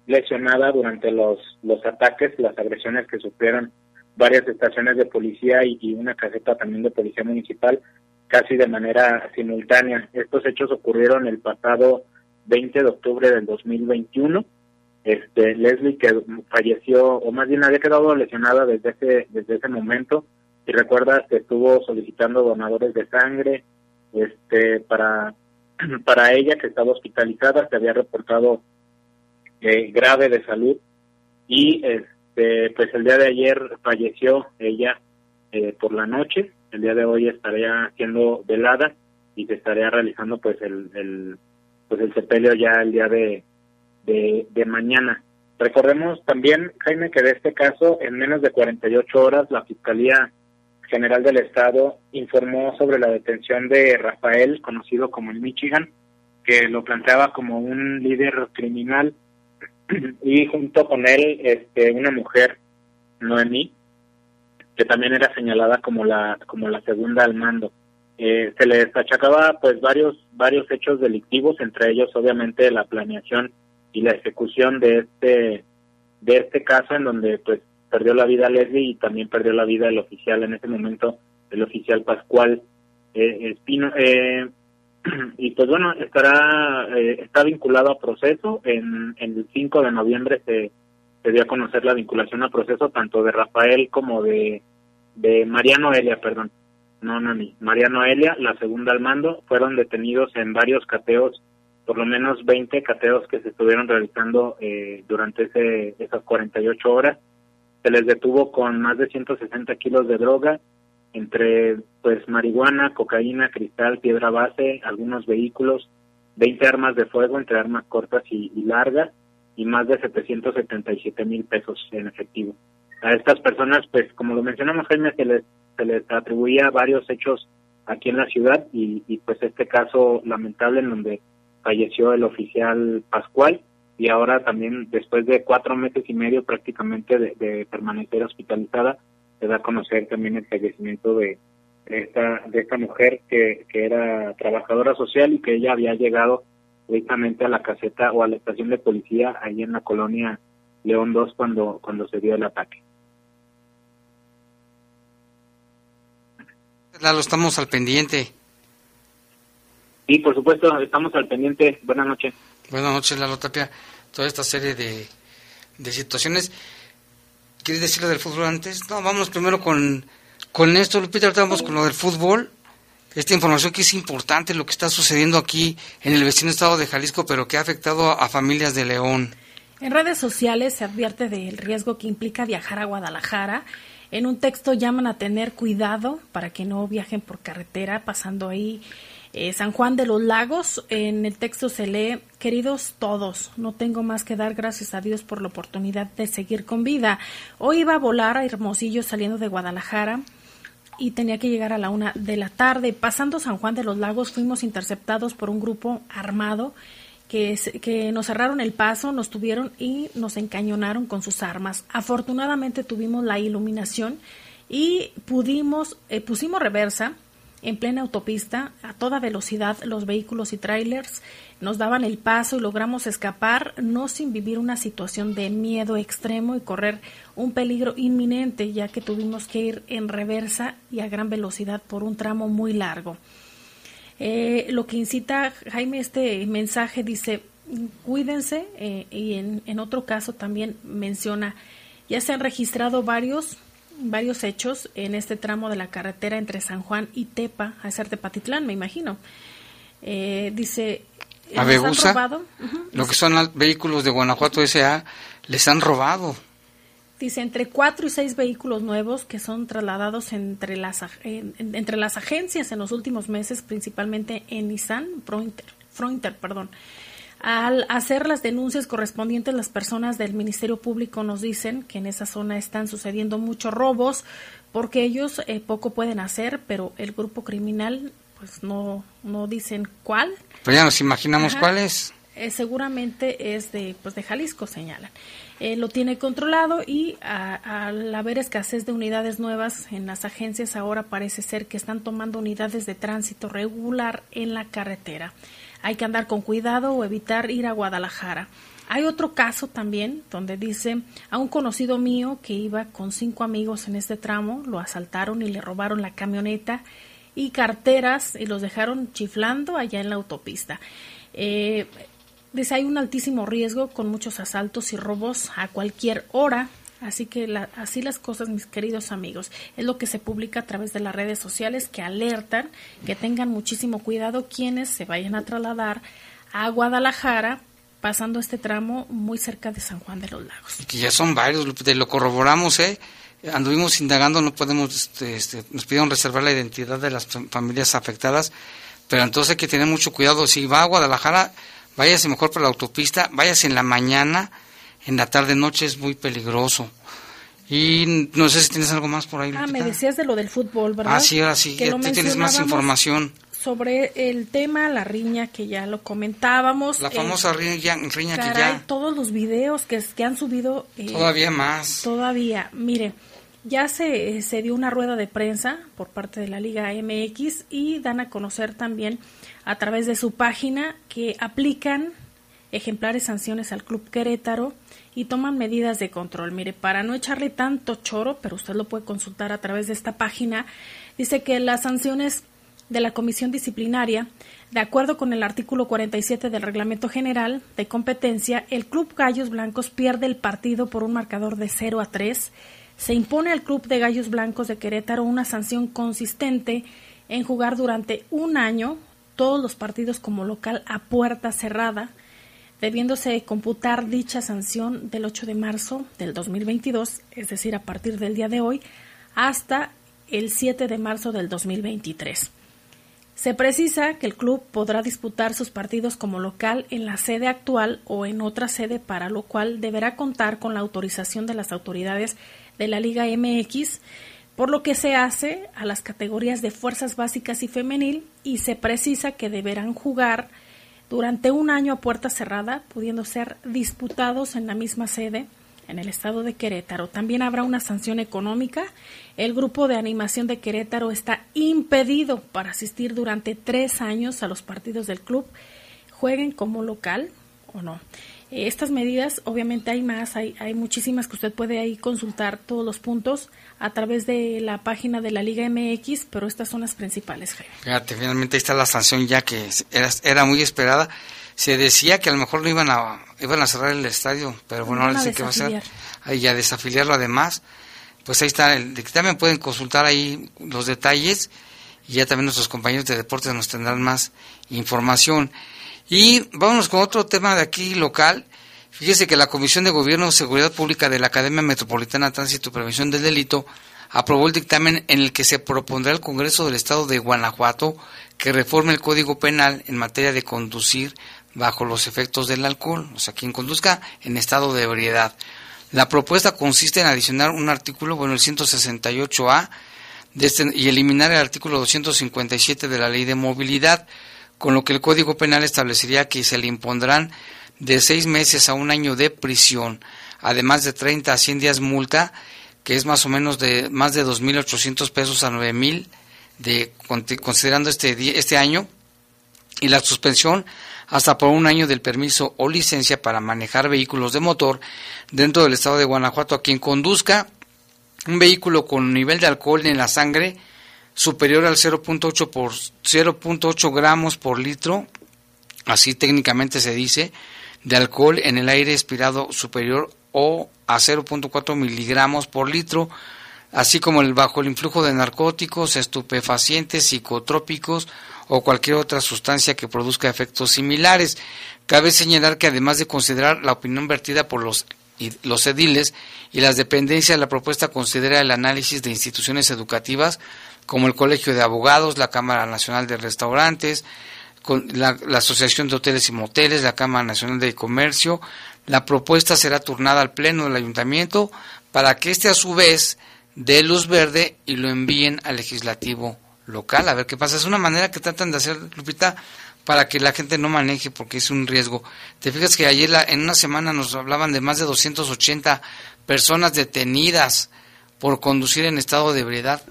lesionada durante los, los ataques, las agresiones que sufrieron varias estaciones de policía y una caseta también de policía municipal casi de manera simultánea. Estos hechos ocurrieron el pasado 20 de octubre del 2021. Este, Leslie que falleció, o más bien había quedado lesionada desde ese, desde ese momento, y recuerda que estuvo solicitando donadores de sangre, este, para, para ella que estaba hospitalizada, se había reportado eh, grave de salud, y este, pues el día de ayer falleció ella eh, por la noche, el día de hoy estaría siendo velada y se estaría realizando pues el, el pues el sepelio ya el día de, de, mañana. Recordemos también, Jaime, que de este caso, en menos de 48 horas, la Fiscalía General del Estado informó sobre la detención de Rafael, conocido como el Michigan, que lo planteaba como un líder criminal y junto con él este, una mujer, Noemí, que también era señalada como la como la segunda al mando. Eh, se les achacaba pues varios varios hechos delictivos, entre ellos obviamente la planeación y la ejecución de este de este caso en donde pues perdió la vida Leslie y también perdió la vida el oficial en ese momento el oficial Pascual eh, Espino eh, y pues bueno estará eh, está vinculado a proceso. En, el 5 de noviembre se se dio a conocer la vinculación a proceso tanto de Rafael como de, de Mariano Elia, perdón, no Nani, Mariano Elia, la segunda al mando, fueron detenidos en varios cateos, por lo menos 20 cateos que se estuvieron realizando eh, durante ese, esas 48 horas. Se les detuvo con más de 160 kilos de droga, entre pues marihuana, cocaína, cristal, piedra base, algunos vehículos, 20 armas de fuego entre armas cortas y largas, y más de 777 mil pesos en efectivo. A estas personas, pues como lo mencionamos Jaime, se les, se les atribuía varios hechos aquí en la ciudad y, y pues este caso lamentable en donde falleció el oficial Pascual y ahora también después de cuatro meses y medio prácticamente de, permanecer hospitalizada se da a conocer también el fallecimiento de, esta de esta mujer que, que era trabajadora social y que ella había llegado directamente a la caseta o a la estación de policía ahí en la colonia León 2 cuando, cuando se dio el ataque. Lalo, estamos al pendiente. Sí, por supuesto, estamos al pendiente. Buenas noches. Buenas noches, Lalo Tapia. Toda esta serie de, de situaciones. ¿Quieres decir lo del fútbol antes? No, vamos primero con, con esto, Lupita, ahorita vamos con lo del fútbol esta información que es importante, lo que está sucediendo aquí en el vecino estado de Jalisco, pero que ha afectado a familias de León. En redes sociales se advierte del riesgo que implica viajar a Guadalajara. En un texto llaman a tener cuidado para que no viajen por carretera, pasando ahí Eh, San Juan de los Lagos, en el texto se lee, queridos todos, no tengo más que dar gracias a Dios por la oportunidad de seguir con vida. Hoy iba a volar a Hermosillo saliendo de Guadalajara y tenía que llegar a la una de la tarde. Pasando San Juan de los Lagos fuimos interceptados por un grupo armado que, que, nos cerraron el paso, nos tuvieron y nos encañonaron con sus armas. Afortunadamente tuvimos la iluminación y pudimos, eh, pusimos reversa en plena autopista a toda velocidad los vehículos y trailers nos daban el paso y logramos escapar no sin vivir una situación de miedo extremo y correr un peligro inminente ya que tuvimos que ir en reversa y a gran velocidad por un tramo muy largo. Eh, lo que incita Jaime este mensaje dice cuídense eh, y en, en otro caso también menciona ya se han registrado varios varios hechos en este tramo de la carretera entre San Juan y Tepa, a ser Tepatitlán, me imagino. Eh, dice, a robado? lo que son vehículos de Guanajuato S.A., les han robado. Dice, entre cuatro y seis vehículos nuevos que son trasladados entre las, entre las agencias en los últimos meses, principalmente en Nissan, Frointer, Frointer perdón. Al hacer las denuncias correspondientes, las personas del Ministerio Público nos dicen que en esa zona están sucediendo muchos robos porque ellos eh, poco pueden hacer, pero el grupo criminal pues no, no dicen cuál. Pues ya nos imaginamos cuál es. Eh, seguramente es de, pues de Jalisco, señalan. Eh, lo tiene controlado y al haber escasez de unidades nuevas en las agencias, ahora parece ser que están tomando unidades de tránsito regular en la carretera hay que andar con cuidado o evitar ir a Guadalajara. Hay otro caso también donde dice a un conocido mío que iba con cinco amigos en este tramo, lo asaltaron y le robaron la camioneta y carteras y los dejaron chiflando allá en la autopista. Eh, dice hay un altísimo riesgo con muchos asaltos y robos a cualquier hora Así que así las cosas, mis queridos amigos, es lo que se publica a través de las redes sociales que alertan que tengan muchísimo cuidado quienes se vayan a trasladar a Guadalajara pasando este tramo muy cerca de San Juan de los Lagos. Que ya son varios, lo corroboramos, ¿eh? Anduvimos indagando, no podemos, este, este, nos pidieron reservar la identidad de las familias afectadas, pero entonces hay que tener mucho cuidado. Si va a Guadalajara, váyase mejor por la autopista, váyase en la mañana, en la tarde noche es muy peligroso. Y no sé si tienes algo más por ahí. Ah, me decías de lo del fútbol, ¿verdad? Ah, sí, ahora sí, ya tienes más información. Sobre el tema, la riña que ya lo comentábamos. La famosa riña, riña que ya... Todos los videos que, que han subido... Eh, todavía más. Todavía, mire, ya se, se dio una rueda de prensa por parte de la Liga MX y dan a conocer también a través de su página que aplican ejemplares sanciones al Club Querétaro y toman medidas de control. Mire, para no echarle tanto choro, pero usted lo puede consultar a través de esta página, dice que las sanciones de la Comisión Disciplinaria, de acuerdo con el artículo 47 del Reglamento General de Competencia, el Club Gallos Blancos pierde el partido por un marcador de 0 a 3. Se impone al Club de Gallos Blancos de Querétaro una sanción consistente en jugar durante un año todos los partidos como local a puerta cerrada, debiéndose computar dicha sanción del 8 de marzo del 2022, es decir, a partir del día de hoy, hasta el 7 de marzo del 2023. Se precisa que el club podrá disputar sus partidos como local en la sede actual o en otra sede, para lo cual deberá contar con la autorización de las autoridades de la Liga MX, por lo que se hace a las categorías de fuerzas básicas y femenil y se precisa que deberán jugar durante un año a puerta cerrada, pudiendo ser disputados en la misma sede en el estado de Querétaro. También habrá una sanción económica. El grupo de animación de Querétaro está impedido para asistir durante tres años a los partidos del club, jueguen como local o no. Eh, estas medidas, obviamente hay más, hay, hay muchísimas que usted puede ahí consultar todos los puntos a través de la página de la Liga MX, pero estas son las principales. Fíjate, finalmente ahí está la sanción ya que era, era muy esperada. Se decía que a lo mejor no iban a, iban a cerrar el estadio, pero bueno, ahora sé que va a ser. Ahí a desafiliarlo además. Pues ahí está, el dictamen pueden consultar ahí los detalles y ya también nuestros compañeros de deportes nos tendrán más información. Y vámonos con otro tema de aquí local. Fíjese que la Comisión de Gobierno Seguridad Pública de la Academia Metropolitana de Tránsito y Prevención del Delito aprobó el dictamen en el que se propondrá al Congreso del Estado de Guanajuato que reforme el Código Penal en materia de conducir bajo los efectos del alcohol, o sea, quien conduzca en estado de ebriedad. La propuesta consiste en adicionar un artículo, bueno, el 168A, de este, y eliminar el artículo 257 de la Ley de Movilidad, con lo que el Código Penal establecería que se le impondrán de seis meses a un año de prisión, además de 30 a 100 días multa, que es más o menos de más de 2.800 pesos a 9.000, de, considerando este, este año, y la suspensión hasta por un año del permiso o licencia para manejar vehículos de motor dentro del estado de Guanajuato a quien conduzca un vehículo con nivel de alcohol en la sangre superior al 0.8 por 0.8 gramos por litro, así técnicamente se dice, de alcohol en el aire expirado superior o a 0.4 miligramos por litro, así como el bajo el influjo de narcóticos, estupefacientes, psicotrópicos o cualquier otra sustancia que produzca efectos similares. Cabe señalar que además de considerar la opinión vertida por los, los ediles y las dependencias, la propuesta considera el análisis de instituciones educativas como el Colegio de Abogados, la Cámara Nacional de Restaurantes, la, la Asociación de Hoteles y Moteles, la Cámara Nacional de Comercio. La propuesta será turnada al Pleno del Ayuntamiento para que éste a su vez dé luz verde y lo envíen al Legislativo local, a ver qué pasa. Es una manera que tratan de hacer, Lupita, para que la gente no maneje porque es un riesgo. Te fijas que ayer en una semana nos hablaban de más de 280 personas detenidas por conducir en estado de ebriedad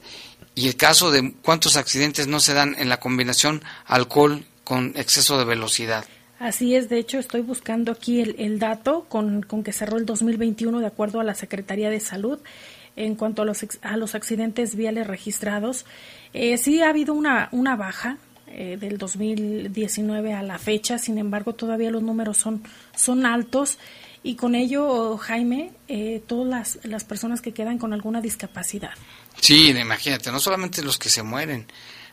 y el caso de cuántos accidentes no se dan en la combinación alcohol con exceso de velocidad. Así es, de hecho estoy buscando aquí el, el dato con, con, que cerró el 2021 de acuerdo a la Secretaría de Salud en cuanto a los, a los accidentes viales registrados. Eh, sí ha habido una, una baja eh, del 2019 a la fecha, sin embargo todavía los números son, son altos y con ello, Jaime, eh, todas las, las personas que quedan con alguna discapacidad. Sí, imagínate, no solamente los que se mueren,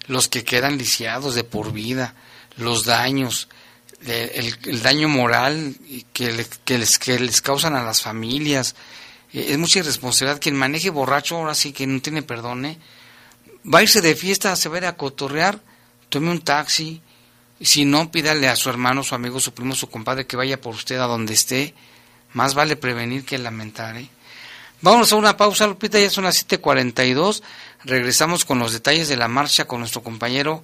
los que quedan lisiados de por vida, los daños, el, daño moral que, que, les, que les causan a las familias. es mucha irresponsabilidad. Quien maneje borracho ahora sí que no tiene perdón, ¿eh? va a irse de fiesta, se va a ir a cotorrear, tome un taxi, si no, pídale a su hermano, su amigo, su primo, su compadre que vaya por usted a donde esté. Más vale prevenir que lamentar. ¿eh? Vamos a una pausa, Lupita, ya son las 7:42. Regresamos con los detalles de la marcha con nuestro compañero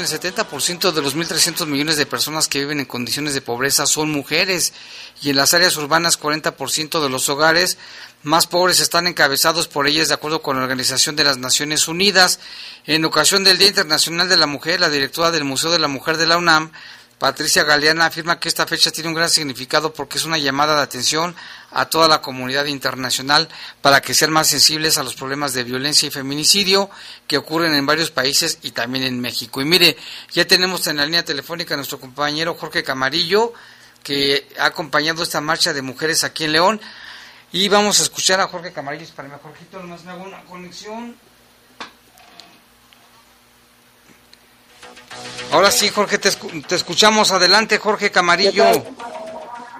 70% de los 1.300 millones de personas que viven en condiciones de pobreza son mujeres y en las áreas urbanas 40% de los hogares más pobres están encabezados por ellas de acuerdo con la Organización de las Naciones Unidas. En ocasión del Día Internacional de la Mujer, la directora del Museo de la Mujer de la UNAM Patricia Galeana afirma que esta fecha tiene un gran significado porque es una llamada de atención a toda la comunidad internacional para que sean más sensibles a los problemas de violencia y feminicidio que ocurren en varios países y también en México. Y mire, ya tenemos en la línea telefónica a nuestro compañero Jorge Camarillo, que ha acompañado esta marcha de mujeres aquí en León. Y vamos a escuchar a Jorge Camarillo. Para mí, Jorgito, nomás me hago una conexión. Ahora sí, Jorge, te, escuchamos. Adelante, Jorge Camarillo.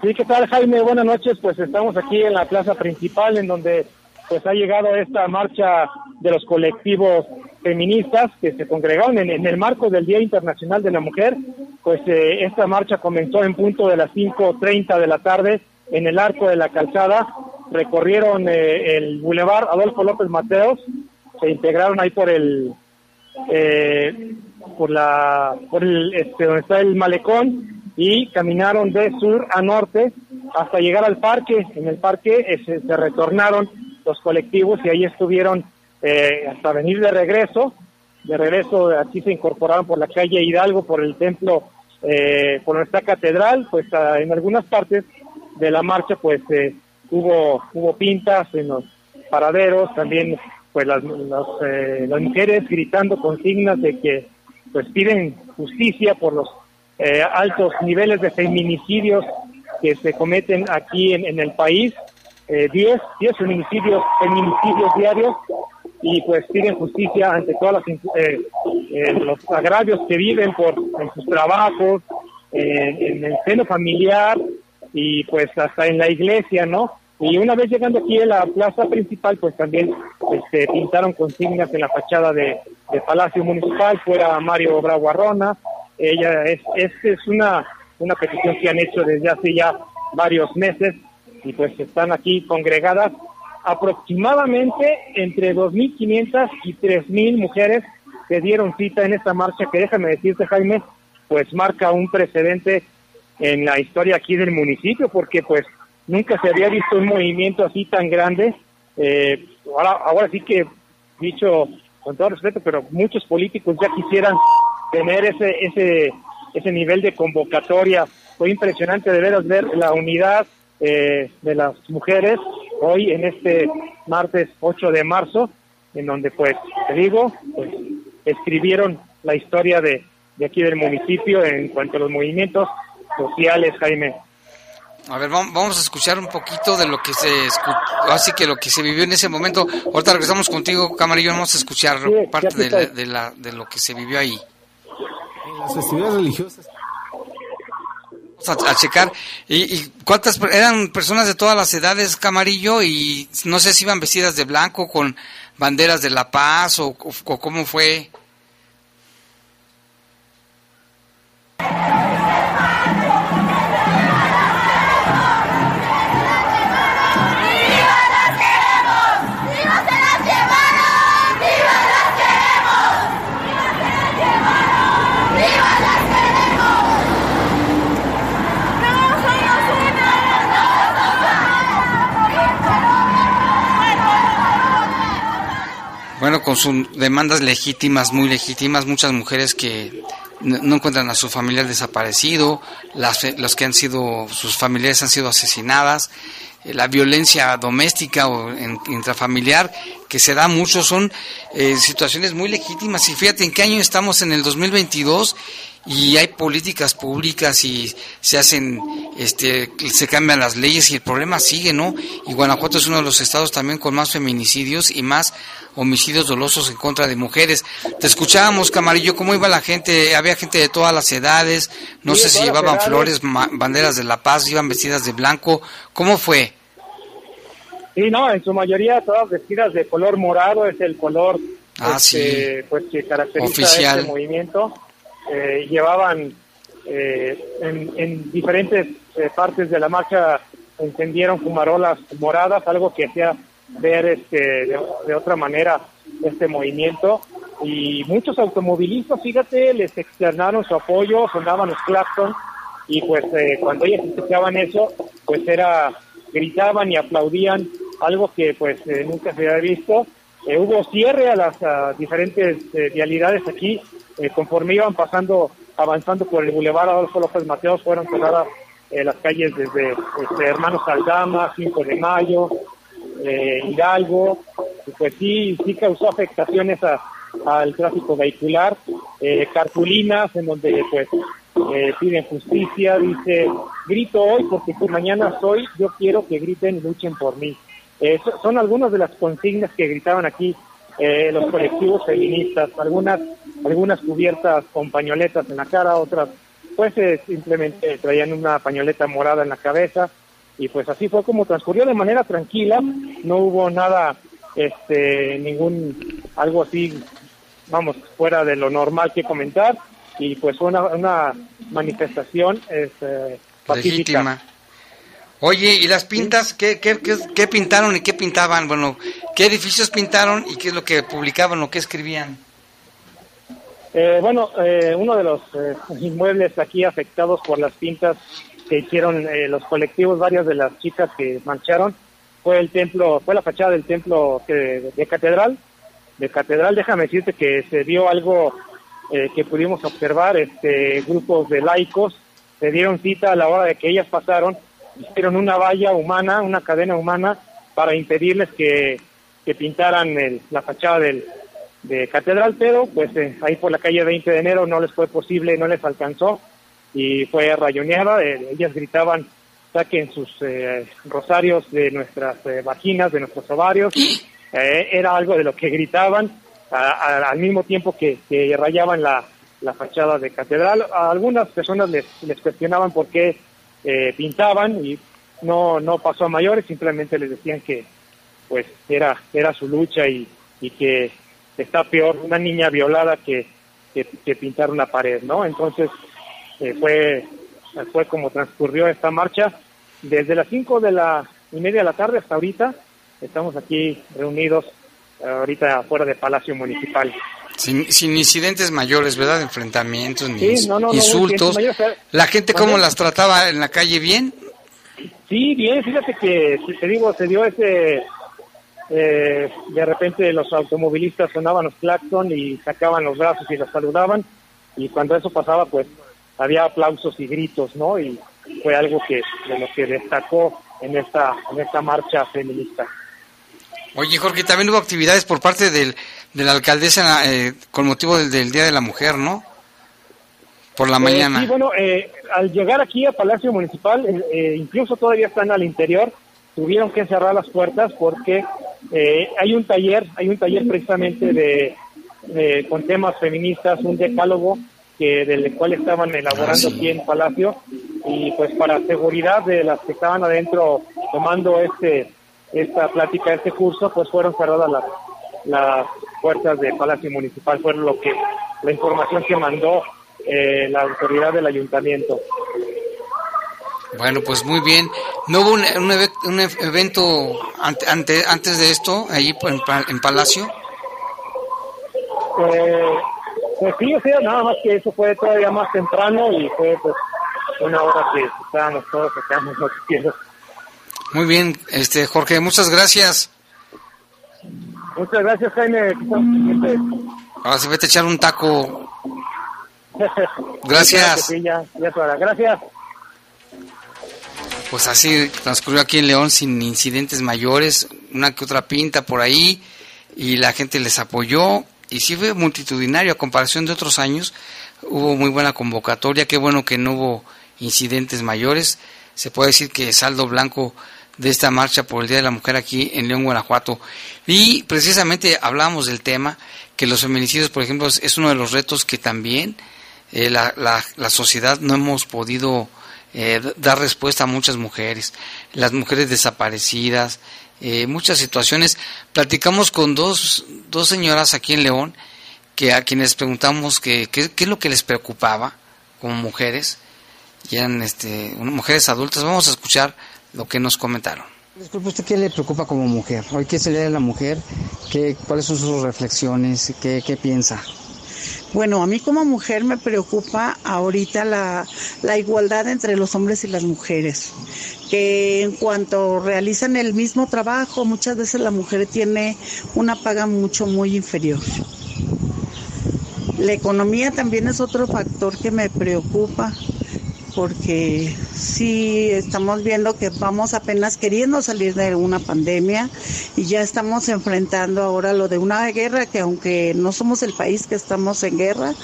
Sí, ¿qué tal, Jaime? Buenas noches. Pues estamos aquí en la plaza principal, en donde pues ha llegado esta marcha de los colectivos feministas que se congregaron en, el marco del Día Internacional de la Mujer. Pues eh, esta marcha comenzó en punto de las 5.30 de la tarde en el arco de la calzada. Recorrieron eh, el bulevar Adolfo López Mateos, se integraron ahí por el eh, por la por el este, donde está el malecón y caminaron de sur a norte hasta llegar al parque. En el parque eh, se, retornaron los colectivos y ahí estuvieron eh, hasta venir de regreso. De regreso aquí se incorporaron por la calle Hidalgo, por el templo, eh, por nuestra catedral, pues en algunas partes de la marcha pues hubo hubo pintas en los paraderos, también pues las, las mujeres gritando consignas de que pues piden justicia por los eh, altos niveles de feminicidios que se cometen aquí en, el país, 10 eh, 10 feminicidios, feminicidios diarios y pues piden justicia ante todos eh, los agravios que viven por en sus trabajos, en el seno familiar y pues hasta en la iglesia, ¿no? Y una vez llegando aquí a la plaza principal, pues también este, pintaron consignas en la fachada de, Palacio Municipal, fuera Mario Bravo Arrona. Ella es, es, una, una petición que han hecho desde hace ya varios meses y pues están aquí congregadas aproximadamente entre 2.500 y 3.000 mujeres que dieron cita en esta marcha que déjame decirte Jaime, pues marca un precedente en la historia aquí del municipio porque pues nunca se había visto un movimiento así tan grande. Eh, ahora, ahora sí que, dicho con todo respeto, pero muchos políticos ya quisieran tener ese, ese, ese nivel de convocatoria. Fue impresionante de veras ver la unidad eh, de las mujeres hoy en este martes 8 de marzo, en donde pues, te digo, pues escribieron la historia de, de aquí del municipio en cuanto a los movimientos sociales, Jaime. A ver, vamos a escuchar un poquito de lo que se así que lo que se vivió en ese momento. Ahorita regresamos contigo, Camarillo, vamos a escuchar parte de, la, de, lo que se vivió ahí. Las festividades religiosas. Vamos a, checar. ¿Y, cuántas eran personas de todas las edades, Camarillo? Y no sé si iban vestidas de blanco con banderas de la paz o, o cómo fue. Con demandas legítimas, muy legítimas, muchas mujeres que no encuentran a su familiar desaparecido, las, los que han sido, sus familiares han sido asesinadas, eh, la violencia doméstica o intrafamiliar que se da mucho son eh, situaciones muy legítimas. Y fíjate en qué año estamos en el 2022 y hay políticas públicas y se hacen, este, se cambian las leyes y el problema sigue, ¿no? Y Guanajuato es uno de los estados también con más feminicidios y más homicidios dolosos en contra de mujeres. Te escuchábamos, Camarillo, cómo iba la gente, había gente de todas las edades, no sé si llevaban flores, banderas de la paz, iban vestidas de blanco, ¿cómo fue? Sí, no, en su mayoría todas vestidas de color morado, es el color ah, este, pues que caracteriza este movimiento eh, llevaban eh, en, diferentes eh, partes de la marcha encendieron fumarolas moradas, algo que hacía ver este, de, otra manera este movimiento. y muchos automovilistas, fíjate, les externaron su apoyo, sonaban los claxons y pues eh, cuando ellos escuchaban eso, pues era, gritaban y aplaudían algo que pues eh, nunca se había visto. Eh, hubo cierre a las diferentes vialidades aquí, conforme iban pasando, avanzando por el Boulevard Adolfo López Mateos, fueron cerradas las calles desde este, Hermanos Aldama, 5 de Mayo, Hidalgo, y pues sí, sí causó afectaciones al tráfico vehicular, cartulinas en donde pues eh, piden justicia, dice, grito hoy porque si mañana soy, yo quiero que griten y luchen por mí. Eh, son algunas de las consignas que gritaban aquí eh, los colectivos feministas, algunas, algunas cubiertas con pañoletas en la cara, otras pues simplemente traían una pañoleta morada en la cabeza. Y pues así fue como transcurrió de manera tranquila, no hubo nada, este, ningún, algo así, vamos, fuera de lo normal que comentar. Y pues fue una, manifestación este, pacífica. Oye, ¿y las pintas? ¿qué, qué, qué, pintaron y qué pintaban? Bueno, ¿qué edificios pintaron y qué es lo que publicaban o qué escribían? Eh, bueno, eh, uno de los eh, inmuebles aquí afectados por las pintas que hicieron los colectivos, varias de las chicas que mancharon, fue el templo, fue la fachada del templo de, de catedral. De catedral, déjame decirte que se vio algo eh, que pudimos observar, este, grupos de laicos se dieron cita a la hora de que ellas pasaron, hicieron una valla humana, una cadena humana, para impedirles que, pintaran la fachada del, de catedral, pero pues eh, ahí por la calle 20 de enero no les fue posible, no les alcanzó y fue rayoneada, eh, ellas gritaban saquen sus rosarios de nuestras vaginas, de nuestros ovarios, era algo de lo que gritaban al mismo tiempo que, rayaban la, fachada de catedral. A algunas personas les, les cuestionaban por qué eh, pintaban y no, no pasó a mayores, simplemente les decían que pues era, era su lucha y, y que está peor una niña violada que, que, pintar una pared, ¿no? Entonces eh, fue, fue como transcurrió esta marcha desde las cinco de la y media de la tarde hasta ahorita. Estamos aquí reunidos ahorita fuera de Palacio Municipal. Sin, sin incidentes mayores, ¿verdad? Enfrentamientos, ni insultos. ¿La gente cómo las trataba en la calle? ¿Bien? Sí, bien. Fíjate que, te digo, se dio ese... Eh, de repente los automovilistas sonaban los claxon y sacaban los brazos y los saludaban. Y cuando eso pasaba, pues había aplausos y gritos, ¿no? Y fue algo que de lo que destacó en esta en esta marcha feminista. Oye, Jorge, también hubo actividades por parte del, de la alcaldesa eh, con motivo del, Día de la Mujer, ¿no? Por la eh, mañana. Sí, bueno, eh, al llegar aquí a Palacio Municipal, incluso todavía están al interior, tuvieron que cerrar las puertas porque hay un taller, hay un taller precisamente de, con temas feministas, un decálogo que del cual estaban elaborando ah, aquí en Palacio y pues para seguridad de las que estaban adentro tomando este esta plática, este curso, pues fueron cerradas las, las puertas de Palacio Municipal, fue lo que la información que mandó eh, la autoridad del ayuntamiento. Bueno, pues muy bien. ¿No hubo un, un, evento ante, antes de esto, ahí en, en Palacio? Eh, pues sí, o sea, nada más que eso fue todavía más temprano y fue pues una hora que estábamos todos en los muy bien, este Jorge, muchas gracias. Muchas gracias, Jaime. Ahora se vete a echar un taco. Gracias. Gracias. Pues así transcurrió aquí en León sin incidentes mayores, una que otra pinta por ahí y la gente les apoyó y sí fue multitudinario a comparación de otros años. Hubo muy buena convocatoria, qué bueno que no hubo incidentes mayores. Se puede decir que saldo blanco de esta marcha por el Día de la Mujer aquí en León, Guanajuato. Y precisamente hablamos del tema, que los feminicidios, por ejemplo, es uno de los retos que también eh, la, la, sociedad no hemos podido eh, dar respuesta a muchas mujeres, las mujeres desaparecidas, eh, muchas situaciones. Platicamos con dos, dos señoras aquí en León, que a quienes preguntamos qué es lo que les preocupaba como mujeres, y eran este, mujeres adultas. Vamos a escuchar lo que nos comentaron. Disculpe, ¿usted qué le preocupa como mujer? Hoy qué se le a la mujer, ¿Qué, ¿cuáles son sus reflexiones? ¿Qué, qué piensa? Bueno, a mí como mujer me preocupa ahorita la, la, igualdad entre los hombres y las mujeres, que en cuanto realizan el mismo trabajo, muchas veces la mujer tiene una paga mucho, muy inferior. La economía también es otro factor que me preocupa, porque sí estamos viendo que vamos apenas queriendo salir de una pandemia y ya estamos enfrentando ahora lo de una guerra que aunque no somos el país que estamos en guerra,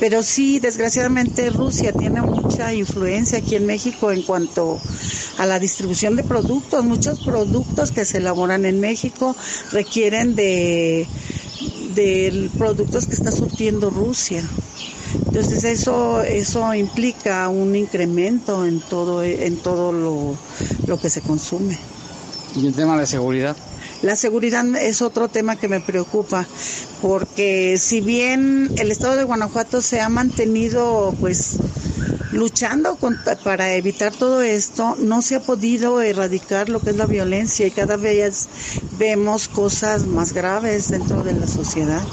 pero sí desgraciadamente Rusia tiene mucha influencia aquí en México en cuanto a la distribución de productos. Muchos productos que se elaboran en México requieren de, de productos que está surtiendo Rusia. Entonces eso eso implica un incremento en todo en todo lo, lo que se consume. ¿Y el tema de seguridad? La seguridad es otro tema que me preocupa, porque si bien el estado de Guanajuato se ha mantenido pues luchando para evitar todo esto, no se ha podido erradicar lo que es la violencia y cada vez vemos cosas más graves dentro de la sociedad.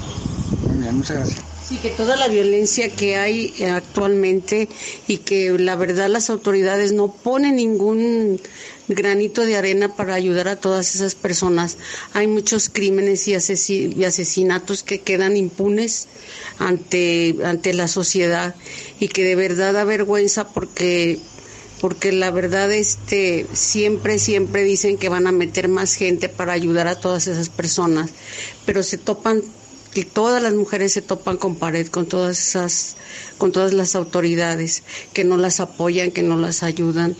Bien, muchas gracias. Sí, que toda la violencia que hay actualmente y que la verdad las autoridades no ponen ningún granito de arena para ayudar a todas esas personas. Hay muchos crímenes y, asesinatos que quedan impunes ante, ante la sociedad y que de verdad da vergüenza porque porque la verdad este siempre siempre dicen que van a meter más gente para ayudar a todas esas personas, pero se topan que todas las mujeres se topan con pared con todas esas con todas las autoridades que no las apoyan, que no las ayudan.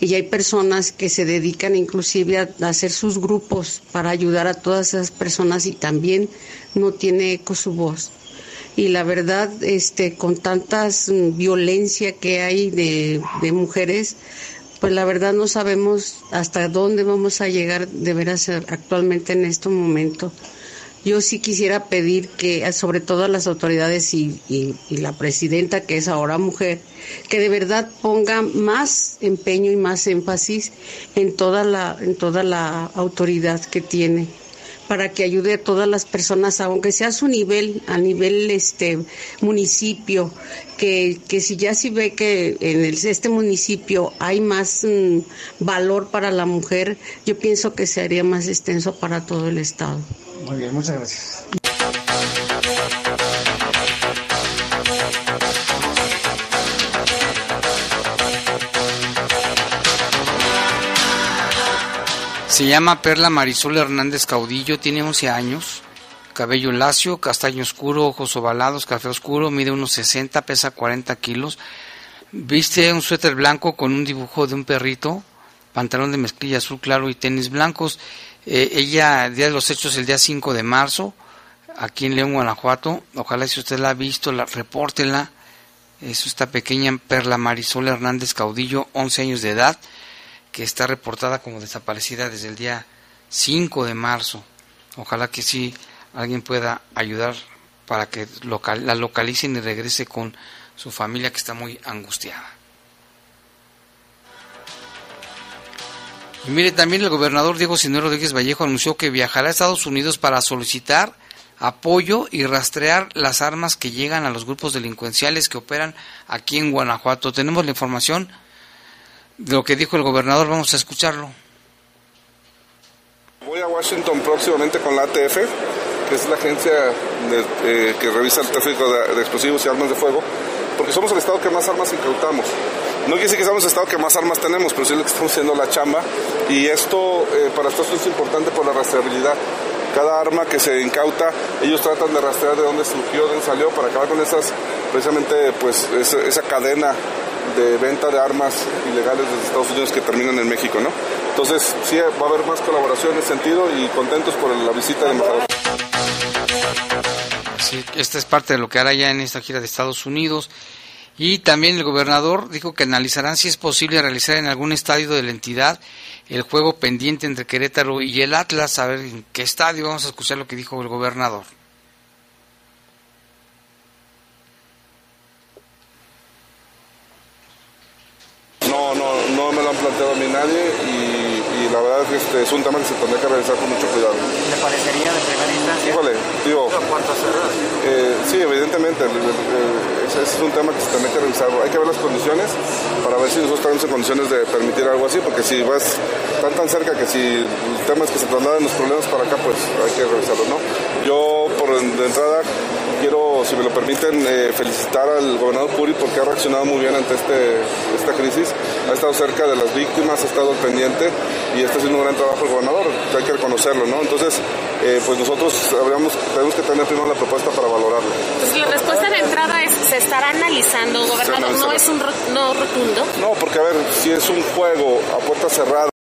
Y hay personas que se dedican inclusive a, hacer sus grupos para ayudar a todas esas personas y también no tiene eco su voz. Y la verdad, este, con tantas mm, violencia que hay de, de mujeres, pues la verdad no sabemos hasta dónde vamos a llegar de veras actualmente en este momento yo sí quisiera pedir que, sobre todo a las autoridades y, la presidenta, que es ahora mujer, que de verdad ponga más empeño y más énfasis en toda la, en toda la autoridad que tiene para que ayude a todas las personas, aunque sea a su nivel, a nivel este municipio, que, que si ya si ve que en este municipio hay más mm, valor para la mujer, yo pienso que se haría más extenso para todo el estado. Muy bien, muchas gracias. Se llama Perla Marisol Hernández Caudillo, tiene 11 años, cabello lacio, castaño oscuro, ojos ovalados, café oscuro, mide unos 60, pesa 40 kilos, viste un suéter blanco con un dibujo de un perrito, pantalón de mezclilla azul claro y tenis blancos. Eh, ella, día de los hechos, el día 5 de marzo, aquí en León, Guanajuato. Ojalá si usted la ha visto, la, repórtela. Es esta pequeña Perla Marisol Hernández Caudillo, 11 años de edad, que está reportada como desaparecida desde el día 5 de marzo. Ojalá que sí alguien pueda ayudar para que la localicen y regrese con su familia que está muy angustiada. Mire, también el gobernador Diego Sinero Rodríguez Vallejo anunció que viajará a Estados Unidos para solicitar apoyo y rastrear las armas que llegan a los grupos delincuenciales que operan aquí en Guanajuato. Tenemos la información de lo que dijo el gobernador, vamos a escucharlo. Voy a Washington próximamente con la ATF, que es la agencia eh, que revisa el tráfico de, de explosivos y armas de fuego, porque somos el estado que más armas incautamos. No quiere decir que seamos el estado que más armas tenemos, pero sí es que estamos haciendo la chamba. Y esto eh, para Estados Unidos es importante por la rastreabilidad. Cada arma que se incauta, ellos tratan de rastrear de dónde surgió, de dónde salió, para acabar con esas, precisamente, pues, esa, cadena de venta de armas ilegales desde Estados Unidos que terminan en México, ¿no? Entonces, sí, va a haber más colaboración en ese sentido y contentos por la visita del embajador. Sí, esta es parte de lo que hará ya en esta gira de Estados Unidos. Y también el gobernador dijo que analizarán si es posible realizar en algún estadio de la entidad el juego pendiente entre Querétaro y el Atlas. A ver en qué estadio. Vamos a escuchar lo que dijo el gobernador. No, no, no me lo han planteado a mí nadie y, y la verdad es que este es un tema que se tendría que realizar con mucho cuidado. ¿Le parecería de primera instancia? Híjole, digo, eh, sí, evidentemente, el- el- el- ese es un tema que se tendría que revisar. Hay que ver las condiciones para ver si nosotros estamos en condiciones de permitir algo así, porque si vas tan tan cerca que si el tema es que se trasladen los problemas para acá, pues hay que revisarlo, ¿no? Yo, por de entrada, quiero, si me lo permiten, eh, felicitar al gobernador Puri porque ha reaccionado muy bien ante este, esta crisis. Ha estado cerca de las víctimas, ha estado pendiente y está haciendo un gran trabajo el gobernador, hay que reconocerlo, ¿no? Entonces, eh, pues nosotros habríamos, tenemos que tener primero la propuesta para valorarlo. Pues la respuesta de entrada se estará analizando, gobernador, no es un no rotundo. No, porque a ver, si es un juego a puerta cerrada,